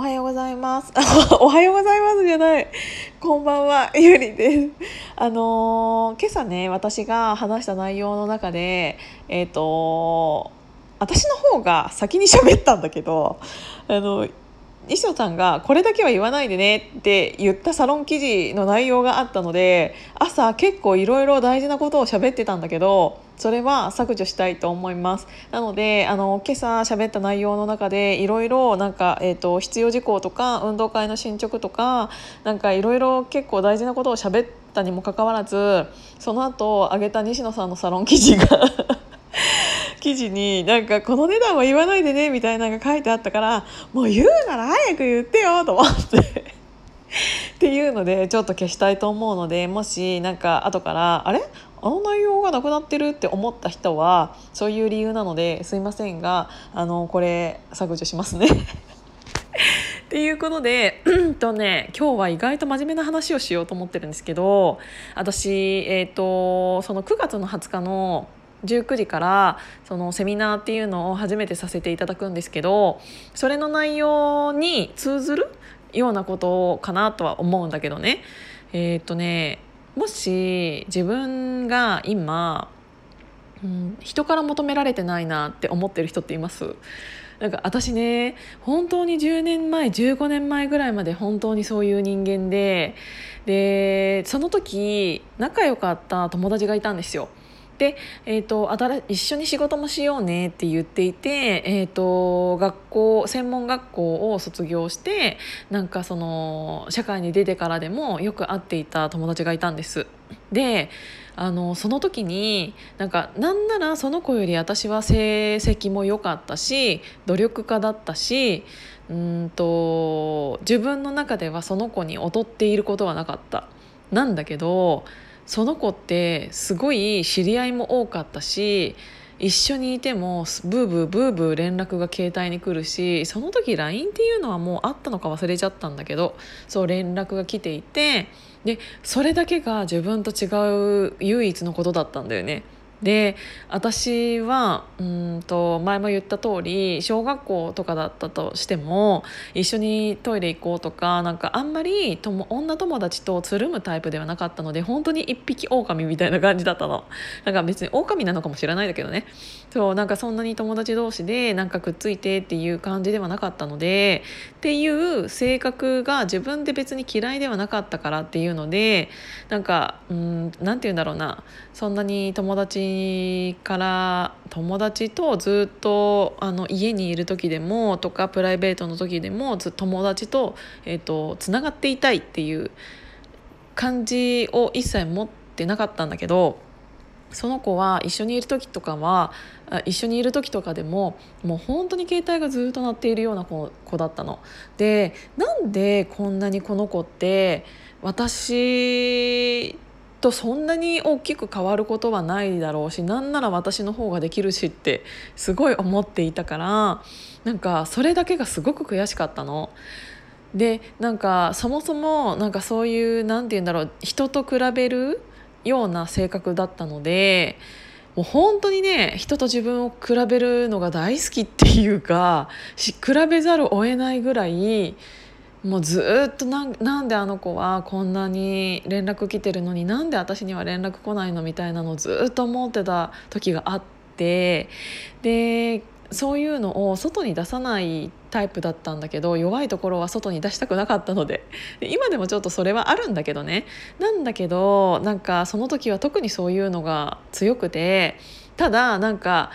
おはようございます。おはようございますじゃない。こんばんは、ゆりです。あのー今朝ね、私が話した内容の中で、えっ、と私の方が先に喋ったんだけど、あの、西野さんがこれだけは言わないでねって言ったサロン記事の内容があったので朝結構いろいろ大事なことを喋ってたんだけどそれは削除したいと思います。なのであの今朝喋った内容の中でいろいろなんか、えー、と必要事項とか運動会の進捗とかなんかいろいろ結構大事なことを喋ったにもかかわらずその後上げた西野さんのサロン記事が 記事になんかこの値段は言わないでねみたいなのが書いてあったからもう言うなら早く言ってよと思ってっていうのでちょっと消したいと思うのでもしなんか後からあれ？あの内容がなくなってるって思った人はそういう理由なのですいませんがあのこれ削除しますね。っていうことで、うんとね、今日は意外と真面目な話をしようと思ってるんですけど私、えー、とその9月の20日の19時からそのセミナーっていうのを初めてさせていただくんですけどそれの内容に通ずるようなことかなとは思うんだけどねえっ、とねもし自分が今、うん、人から求められてないなって思ってる人っています？なんか私ね本当に10年前15年前ぐらいまで本当にそういう人間ででその時仲良かった友達がいたんですよ。で、えーと、新一緒に仕事もしようねって言っていて、えーと、学校専門学校を卒業してなんかその社会に出てからでもよく会っていた友達がいたんです。であのその時になんかなんならその子より私は成績も良かったし努力家だったしうんと自分の中ではその子に劣っていることはなかった。なんだけどその子ってすごい知り合いも多かったし一緒にいてもブーブーブーブー連絡が携帯に来るしその時 LINE っていうのはもうあったのか忘れちゃったんだけどそう連絡が来ていてでそれだけが自分と違う唯一のことだったんだよね。で私はうんと前も言った通り小学校とかだったとしても一緒にトイレ行こうとかなんかあんまりとも女友達とつるむタイプではなかったので本当に一匹狼みたいな感じだったの。なんか別に狼なのかもしれないだけどね。そうなんかそんなに友達同士でなんかくっついてっていう感じではなかったのでっていう性格が自分で別に嫌いではなかったからっていうのでなんかうんなんて言うんだろうな。そんなに友達から友達とずっとあの家にいる時でもとかプライベートの時でも友達と,、えー、とつながっていたいっていう感じを一切持ってなかったんだけどその子は一緒にいる時とかは一緒にいる時とかでももう本当に携帯がずっと鳴っているような子子だったの。でなんでこんなにこの子って私とそんなに大きく変わることはないだろうしなんなら私の方ができるしってすごい思っていたからなんかそれだけがすごく悔しかったの。でなんかそもそもなんかそういうなんて言うんだろう人と比べるような性格だったのでもう本当にね人と自分を比べるのが大好きっていうか比べざるを得ないぐらいもうずっとなんなんであの子はこんなに連絡来てるのになんで私には連絡来ないのみたいなのをずっと思ってた時があってでそういうのを外に出さないタイプだったんだけど弱いところは外に出したくなかったので今でもちょっとそれはあるんだけどね。なんだけどなんかその時は特にそういうのが強くてただなんか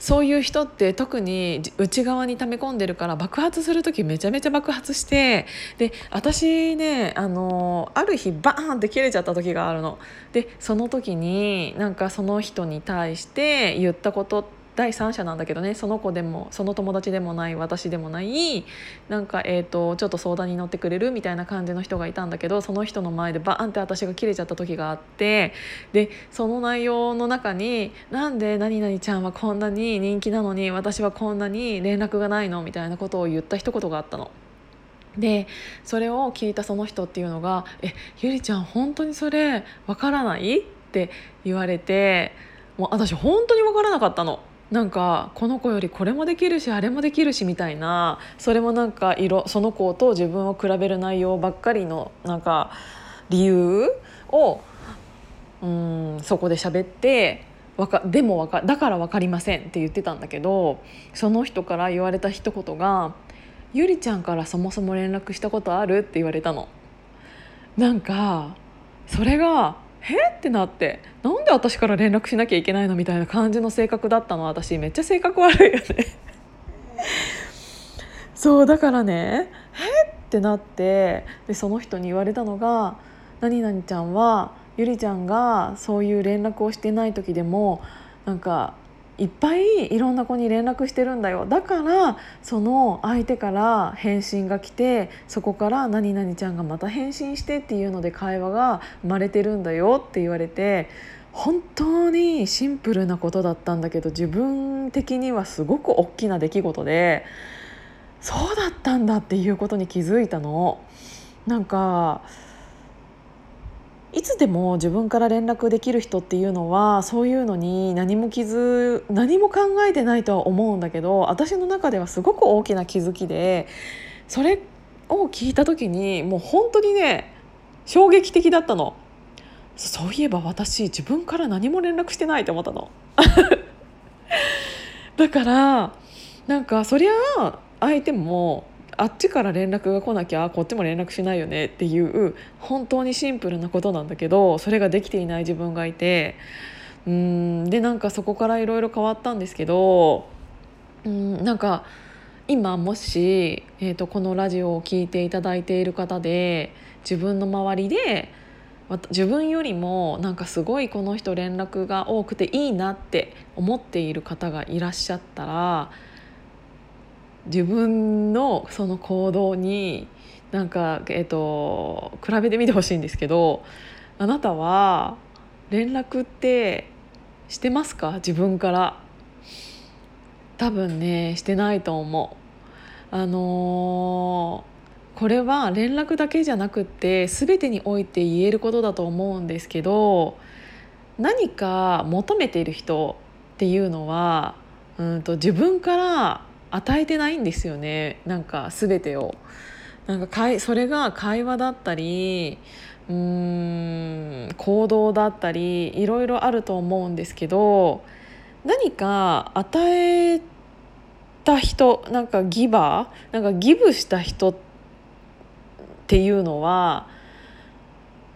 そういう人って特に内側に溜め込んでるから爆発する時めちゃめちゃ爆発してで私ねあのある日バーンって切れちゃった時があるの。でその時になんかその人に対して言ったことって第三者なんだけどねその子でもその友達でもない私でもないなんか、えーと、ちょっと相談に乗ってくれるみたいな感じの人がいたんだけどその人の前でバーンって私が切れちゃった時があってでその内容の中に「なんで何々ちゃんはこんなに人気なのに私はこんなに連絡がないの?」みたいなことを言った一言があったの。でそれを聞いたその人っていうのが「えゆりちゃん本当にそれわからない?」って言われてもう私本当に分からなかったの。なんかこの子よりこれもできるしあれもできるしみたいなそれもなんか色その子と自分を比べる内容ばっかりのなんか理由をうんそこで喋ってわかでもわかだから分かりませんって言ってたんだけどその人から言われた一言が「ゆりちゃんからそもそも連絡したことある?」って言われたの。なんかそれがえってなって。なんで私から連絡しなきゃいけないのみたいな感じの性格だったの？私めっちゃ性格悪いよね。そうだからね。えってなって。でその人に言われたのが「何々ちゃんはゆりちゃんがそういう連絡をしてない時でもなんかいっぱいいろんな子に連絡してるんだよだからその相手から返信が来てそこから「何々ちゃんがまた返信して」っていうので会話が生まれてるんだよって言われて本当にシンプルなことだったんだけど自分的にはすごく大きな出来事でそうだったんだっていうことに気づいたの。なんかいつでも自分から連絡できる人っていうのはそういうのに何も気づ何も考えてないとは思うんだけど私の中ではすごく大きな気づきでそれを聞いた時にもう本当にね衝撃的だったの。そういえば私自分から何も連絡してないと思ったの。だからなんかそりゃ相手もあっちから連絡が来なきゃこっちも連絡しないよねっていう本当にシンプルなことなんだけどそれができていない自分がいてうんでなんかそこからいろいろ変わったんですけどうんなんか今もし、えーと、このラジオを聴いていただいている方で自分の周りで自分よりもなんかすごいこの人連絡が多くていいなって思っている方がいらっしゃったら自分のその行動になんか、えーと、比べてみてほしいんですけどあなたは連絡ってしてますか？自分から。多分ねしてないと思う。あのー、これは連絡だけじゃなくって全てにおいて言えることだと思うんですけど何か求めている人っていうのはうんと自分から与えてないんですよねなんか全てを。なんかかいそれが会話だったりうーん行動だったりいろいろあると思うんですけど何か与えた人なんかギバーなんかギブした人っていうのは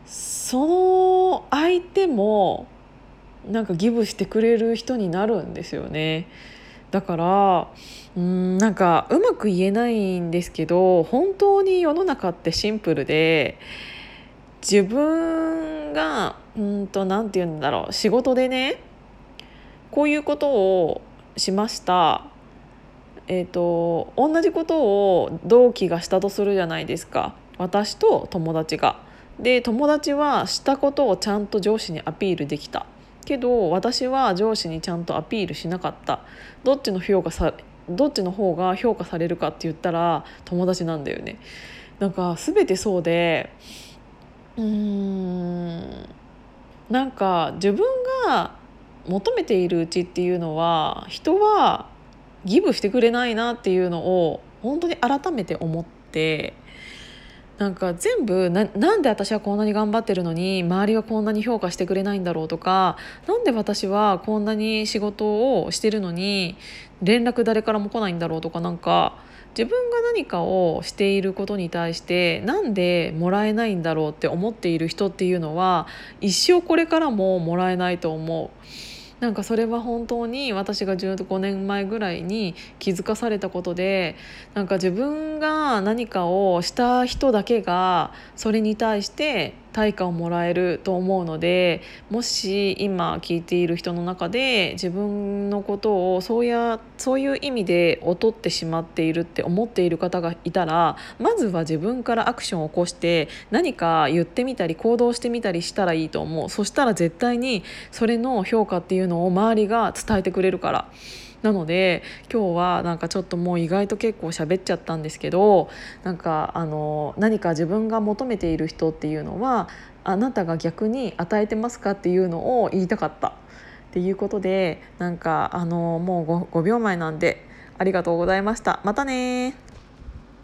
その相手もなんかギブしてくれる人になるんですよね。だからうんなんかうまく言えないんですけど本当に世の中ってシンプルで自分がうんと何て言うんだろう仕事でねこういうことをしました。えー、と同じことを同期がしたとするじゃないですか。私と友達が。で友達はしたことをちゃんと上司にアピールできた。けど私は上司にちゃんとアピールしなかった。どっちの評価さどっちの方が評価されるかって言ったら友達なんだよね。なんか全てそうでうーんなんか自分が求めているうちっていうのは人はギブしてくれないなっていうのを本当に改めて思ってなんか全部ななんで私はこんなに頑張ってるのに周りはこんなに評価してくれないんだろうとか何で私はこんなに仕事をしてるのに連絡誰からも来ないんだろうとかなんか自分が何かをしていることに対してなんでもらえないんだろうって思っている人っていうのは一生これからももらえないと思う。なんかそれは本当に私が15年前ぐらいに気づかされたことでなんか自分が何かをした人だけがそれに対して対価をもらえると思うのでもし今聞いている人の中で自分のことをそうやそういう意味で劣ってしまっているって思っている方がいたらまずは自分からアクションを起こして何か言ってみたり行動してみたりしたらいいと思うそしたら絶対にそれの評価っていうのを周りが伝えてくれるから。なので今日はなんかちょっともう意外と結構喋っちゃったんですけどなんかあの何か自分が求めている人っていうのはあなたが逆に与えてますかっていうのを言いたかった。っていうことでなんかあのもう 5, 5秒前なんでありがとうございましたまたね